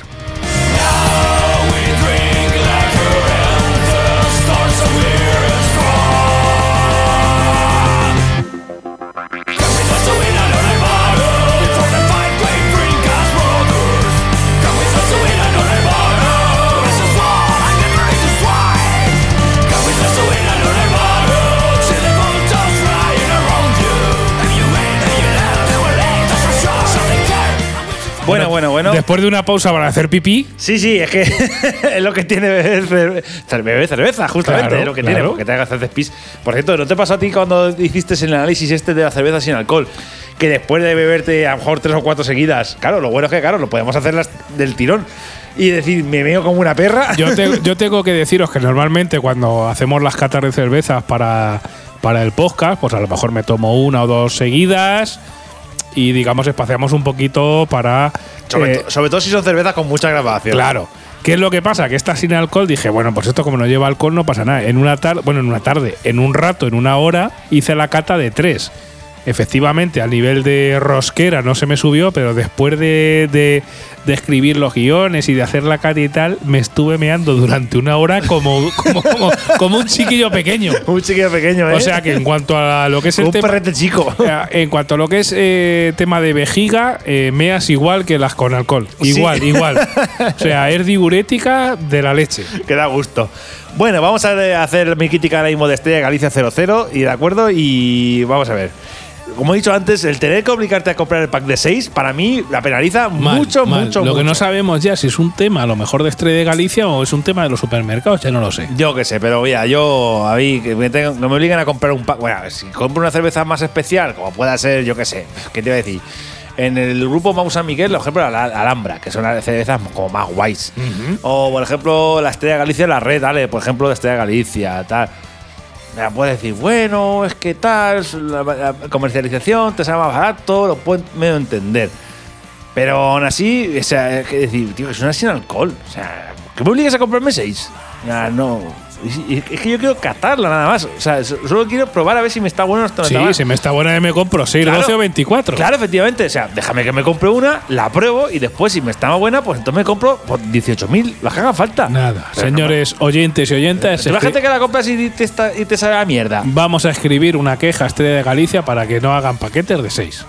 Bueno, bueno, bueno. Después de una pausa para hacer pipí, Sí, sí, es que es lo que tiene beber, cerve- cer- beber cerveza, justamente, Claro, es lo que claro. tiene, porque te haga hacer pis. Por cierto, ¿no te pasó a ti cuando hiciste el análisis este de la cerveza sin alcohol? Que después de beberte a lo mejor tres o cuatro seguidas, claro, lo bueno es que, claro, lo podemos hacer las del tirón y decir, me veo como una perra. yo, te- yo tengo que deciros que normalmente cuando hacemos las catas de cervezas para, para el podcast, pues a lo mejor me tomo una o dos seguidas y digamos espaciamos un poquito para... sobre, eh, to- sobre todo si son cervezas con mucha grabación. Claro. ¿Qué es lo que pasa? Que esta sin alcohol dije, bueno, pues esto como no lleva alcohol no pasa nada. En una tarde, bueno, en una tarde, en un rato, en una hora, hice la cata de tres. Efectivamente, a nivel de rosquera no se me subió, pero después de, de- de escribir los guiones y de hacer la cata y tal, me estuve meando durante una hora como, como, como, como un chiquillo pequeño. Un chiquillo pequeño, ¿eh? O sea que en cuanto a lo que es el un tema, perrete chico. En cuanto a lo que es eh, tema de vejiga, eh, meas igual que las con alcohol. Sí. Igual, igual. O sea, es diurética de la leche. que da gusto. Bueno, vamos a hacer mi crítica ahora mismo de Estrella Galicia 00 y de acuerdo y vamos a ver. Como he dicho antes, el tener que obligarte a comprar el pack de 6 para mí la penaliza Mal, mucho, mal. mucho, Lo que mucho. no sabemos ya si es un tema a lo mejor de Estrella de Galicia o es un tema de los supermercados, ya no lo sé. Yo qué sé, pero mira, yo a mí que me, tengo- que me obliguen a comprar un pack. Bueno, si compro una cerveza más especial, como pueda ser, yo qué sé, ¿qué te iba a decir? En el grupo Mau San Miguel, por ejemplo, la Alhambra, que son las cervezas como más guays. O, por ejemplo, la Estrella Galicia, la Red, dale, por ejemplo, la Estrella Galicia, tal. Me puedes decir, bueno, es que tal, la, comercialización te sale más barato, lo puedo medio entender. Pero aún así, o sea, es que decir, tío, es una sin alcohol. O sea, ¿que me obligas a comprarme seis? Ah, no. Es que yo quiero catarla nada más. O sea, so- solo quiero probar a ver si me está bueno o no está Sí, mal. si me está buena me compro 6, Claro. 12 o 24. Claro, efectivamente. O sea, déjame que me compre una, la pruebo y después, si me está más buena, pues entonces me compro por 18.000, las que hagan falta. Nada, Pero señores oyentes y oyentas, la gente que la compras y te, está, y te sale a mierda. vamos a escribir una queja a Estrella de Galicia para que no hagan paquetes de 6.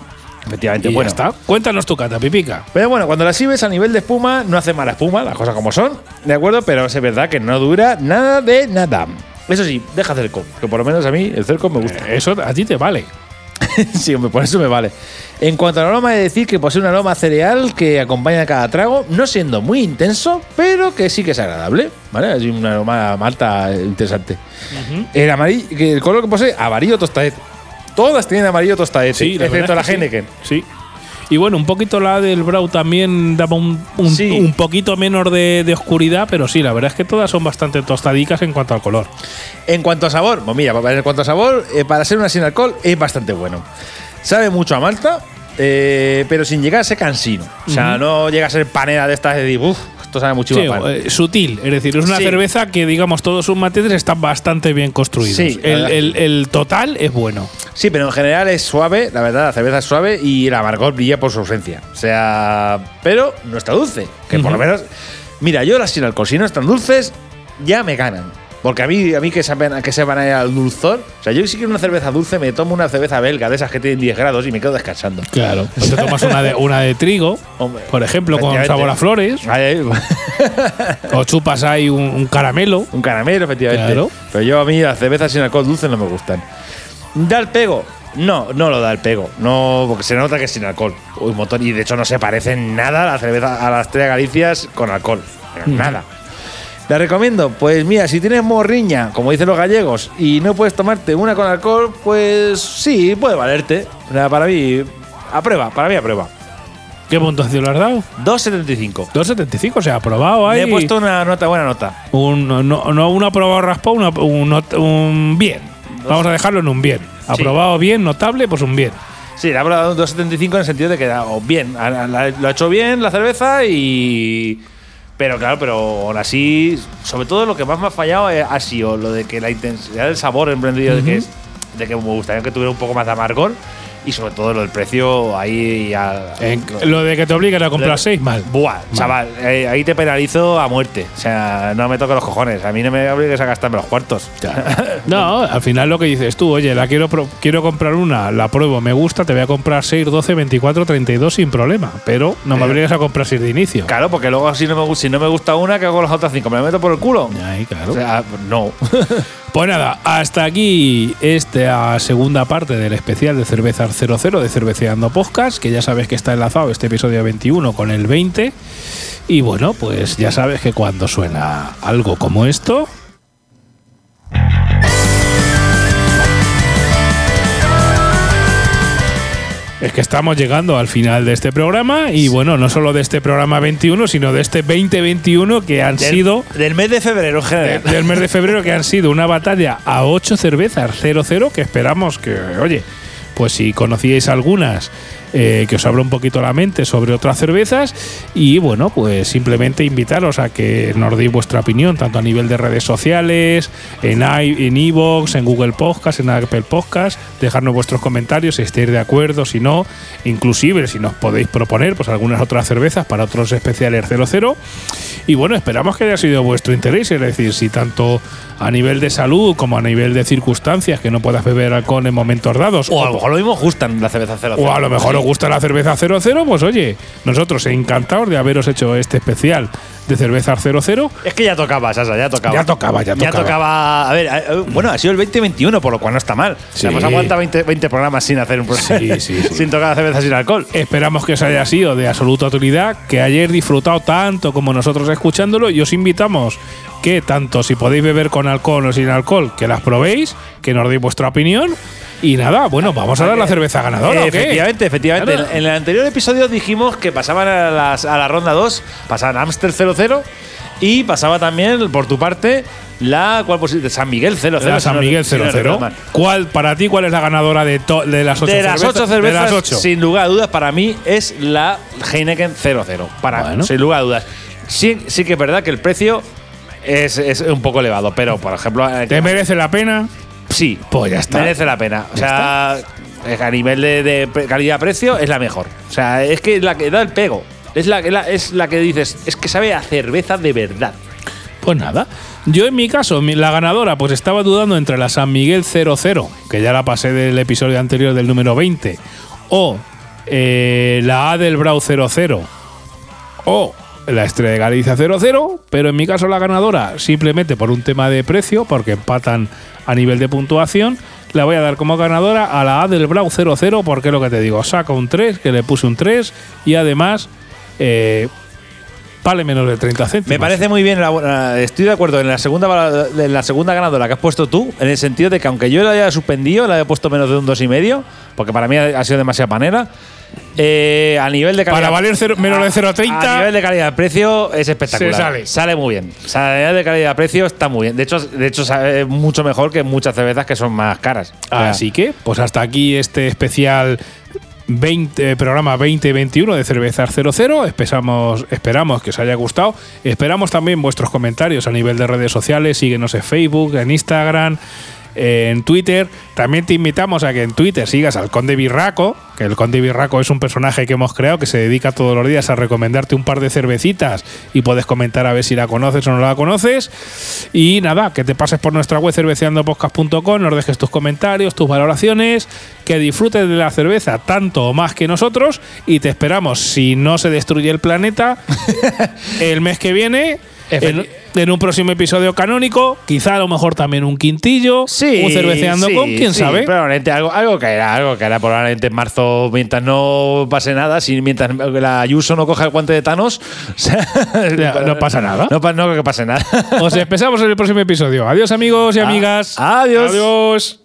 Efectivamente, Y bueno. ya está. Cuéntanos tu cata, pipica. Pero bueno, cuando la sirves a nivel de espuma, no hace mala espuma, las cosas como son, ¿de acuerdo? Pero es verdad que no dura nada de nada. Eso sí, deja cerco, que por lo menos a mí el cerco me gusta. Eh, Eso a ti te vale. sí, hombre, por eso me vale. En cuanto al aroma, he de decir que posee un aroma cereal que acompaña cada trago, no siendo muy intenso, pero que sí que es agradable, ¿vale? Es un aroma a malta interesante. el, amarillo, el color que posee, amarillo tostadete. Todas tienen amarillo tostadete, la excepto la sí. Heineken. Sí. Y bueno, un poquito la del Brau también daba un, un, Sí. un poquito menos de, de oscuridad, pero sí, la verdad es que todas son bastante tostadicas en cuanto al color. En cuanto a sabor, pues mira, en cuanto a sabor, eh, para ser una sin alcohol es bastante bueno. Sabe mucho a malta, eh, pero sin llegar a ser cansino. O sea, no llega a ser panera de estas de decir, uff, esto sabe mucho Sí, a pan". eh, sutil, es decir, es una Sí. cerveza que, digamos, todos sus matices están bastante bien construidos. Sí, el, verdad. el- el total es bueno. Sí, pero en general es suave, la verdad, la cerveza es suave y el amargor brilla por su ausencia. O sea, pero no está dulce, que por lo menos. Mira, yo las sin alcohol, si no están dulces, ya me ganan. Porque a mí, a mí que sepan, que sepan ahí al dulzor. O sea, yo si quiero una cerveza dulce, me tomo una cerveza belga de esas que tienen 10 grados y me quedo descansando. Claro. O te tomas una de, una de trigo, Hombre, por ejemplo, con sabor a flores. Ahí, ahí. O chupas ahí un, un caramelo. Un caramelo, efectivamente. Claro. Pero yo a mí las cervezas sin alcohol dulce no me gustan. ¿Da el pego? No, no lo da el pego. No, porque se nota que es sin alcohol. Un montón. Y de hecho no se parece en nada a la cerveza, a las Estrella Galicias con alcohol. En Nada. ¿La recomiendo? Pues mira, si tienes morriña, como dicen los gallegos, y no puedes tomarte una con alcohol, pues sí, puede valerte. O sea, para mí, a prueba, para mí a prueba. ¿Qué puntuación le has dado? 2.75. 2.75, o sea, aprobado ahí. Le he puesto una nota, buena nota. un, no, no un aprobado raspado, una- un, bien. Vamos a dejarlo en un bien. Aprobado bien, notable, pues un bien. Sí, le ha dado un 2.75 en el sentido de que o bien, lo ha hecho bien la cerveza y. Pero claro, pero aún así, sobre todo lo que más me ha fallado eh, ha sido lo de que la intensidad del sabor emprendido de que es, de que me gustaría que tuviera un poco más de amargor y sobre todo lo del precio ahí al- En- lo de que te obliguen a comprar Lo- seis, mal. Buah, chaval, eh, ahí te penalizo a muerte. O sea, no me toques los cojones. A mí no me obligues a gastarme los cuartos. No, al final lo que dices tú, oye, la quiero pro- quiero comprar una, la pruebo, me gusta, te voy a comprar 6, 12, 24, 32 sin problema, pero no me Pero- obligues a comprar 6 de inicio. Claro, porque luego si no me, si no me gusta una, ¿qué hago con las otras cinco? ¿Me la meto por el culo? Ahí, claro. O sea, no. Pues nada, hasta aquí esta segunda parte del especial de Cervezas 00 de Cerveceando Podcast, que ya sabes que está enlazado este episodio 21 con el 20. Y bueno, pues ya sabes que cuando suena algo como esto, Es que estamos llegando al final de este programa y bueno, no solo de este programa 21, sino de este 2021 que han Del- sido Del mes de febrero, general. del mes de febrero que han sido una batalla a 8 cervezas 0-0 que esperamos que, oye, pues si conocíais algunas, eh, que os abra un poquito la mente sobre otras cervezas y bueno, pues simplemente invitaros a que nos deis vuestra opinión, tanto a nivel de redes sociales, en i- en iVoox, en Google Podcast, en Apple Podcast, dejarnos vuestros comentarios si estáis de acuerdo, si no, inclusive si nos podéis proponer pues algunas otras cervezas para otros especiales 00 y bueno, esperamos que haya sido vuestro interés, es decir, si tanto a nivel de salud como a nivel de circunstancias que no puedas beber alcohol en momentos dados. O a lo mejor lo mismo gustan la cerveza cero. o a lo mejor os gusta la cerveza 00, pues oye, nosotros encantados de haberos hecho este especial de cerveza 00. Es que ya tocaba, Sasa, ya tocaba. Ya tocaba, ya Ya tocaba. tocaba. A ver, eh, eh, bueno, ha sido el 2021, por lo cual no está mal. O sea, Sí. hemos aguantado 20, 20 programas sin hacer un programa. Sí, sí. sin tocar la cerveza sin alcohol. Esperamos que os haya sido de absoluta utilidad, que hayáis disfrutado tanto como nosotros escuchándolo y os invitamos que tanto si podéis beber con alcohol o sin alcohol, que las probéis, que nos deis vuestra opinión y nada, bueno, vamos a dar la cerveza ganadora. ¿o qué? efectivamente, efectivamente. En, en el anterior episodio dijimos que pasaban a, las- a la ronda 2, pasaban Amster 00 y pasaba también, por tu parte, la ¿cuál posi- de San Miguel 00. La si San no- Miguel si no 00. recuerdo mal. ¿Cuál, para ti, cuál es la ganadora de, to- de las ocho De las cervezas? ocho cervezas, De las ocho. sin lugar a dudas, para mí es la Heineken 00. Para, Bueno. sin lugar a dudas. Sí, sí que es verdad que el precio es, es un poco elevado, pero por ejemplo, eh, ¿Te merece la pena? Sí, Pues ya está. merece la pena. O sea, a nivel de, de pre- calidad-precio es la mejor. O sea, es que es la que da el pego. Es la, es la que dices, es que sabe a cerveza de verdad. Pues nada. Yo en mi caso, la ganadora, pues estaba dudando entre la San Miguel 00, que ya la pasé del episodio anterior del número 20, o eh, la Adelbrau 00, o la Estrella de Galicia 00, pero en mi caso la ganadora, simplemente por un tema de precio, porque empatan a nivel de puntuación, la voy a dar como ganadora a la Adelbrau 00, porque es lo que te digo, saca un 3, que le puse un 3, y además eh, vale menos de 30 céntimos. Me parece muy bien, estoy de acuerdo en la segunda en la segunda ganadora que has puesto tú, en el sentido de que aunque yo la haya suspendido, la he puesto menos de un dos y medio, porque para mí ha sido demasiada panera. Eh, a nivel de calidad, Para valer cero- menos de 0,30. A nivel de calidad-precio es espectacular. Se sale. muy bien. O sea, a nivel de calidad-precio está muy bien. De hecho, de hecho sabe mucho mejor que muchas cervezas que son más caras. Así que, pues hasta aquí este especial 20, eh, programa 2021 de Cervezas 00. Esperamos, esperamos que os haya gustado. Esperamos también vuestros comentarios a nivel de redes sociales. Síguenos en Facebook, en Instagram, en Twitter. También te invitamos a que en Twitter sigas al Conde Birraco, que el Conde Birraco es un personaje que hemos creado que se dedica todos los días a recomendarte un par de cervecitas y puedes comentar a ver si la conoces o no la conoces. Y nada, que te pases por nuestra web cerveceandopodcast.com, nos dejes tus comentarios, tus valoraciones, que disfrutes de la cerveza tanto o más que nosotros y te esperamos, si no se destruye el planeta, el mes que viene. En, en un próximo episodio canónico, quizá a lo mejor también un quintillo, un cerveceando sí, con, quién sí, sabe. Probablemente algo, algo caerá, algo caerá probablemente en marzo, mientras no pase nada, si mientras la Ayuso no coja el guante de Thanos, no pasa nada. No, no creo que pase nada. Os empezamos en el próximo episodio. Adiós amigos y Ah, amigas. adiós. Adiós.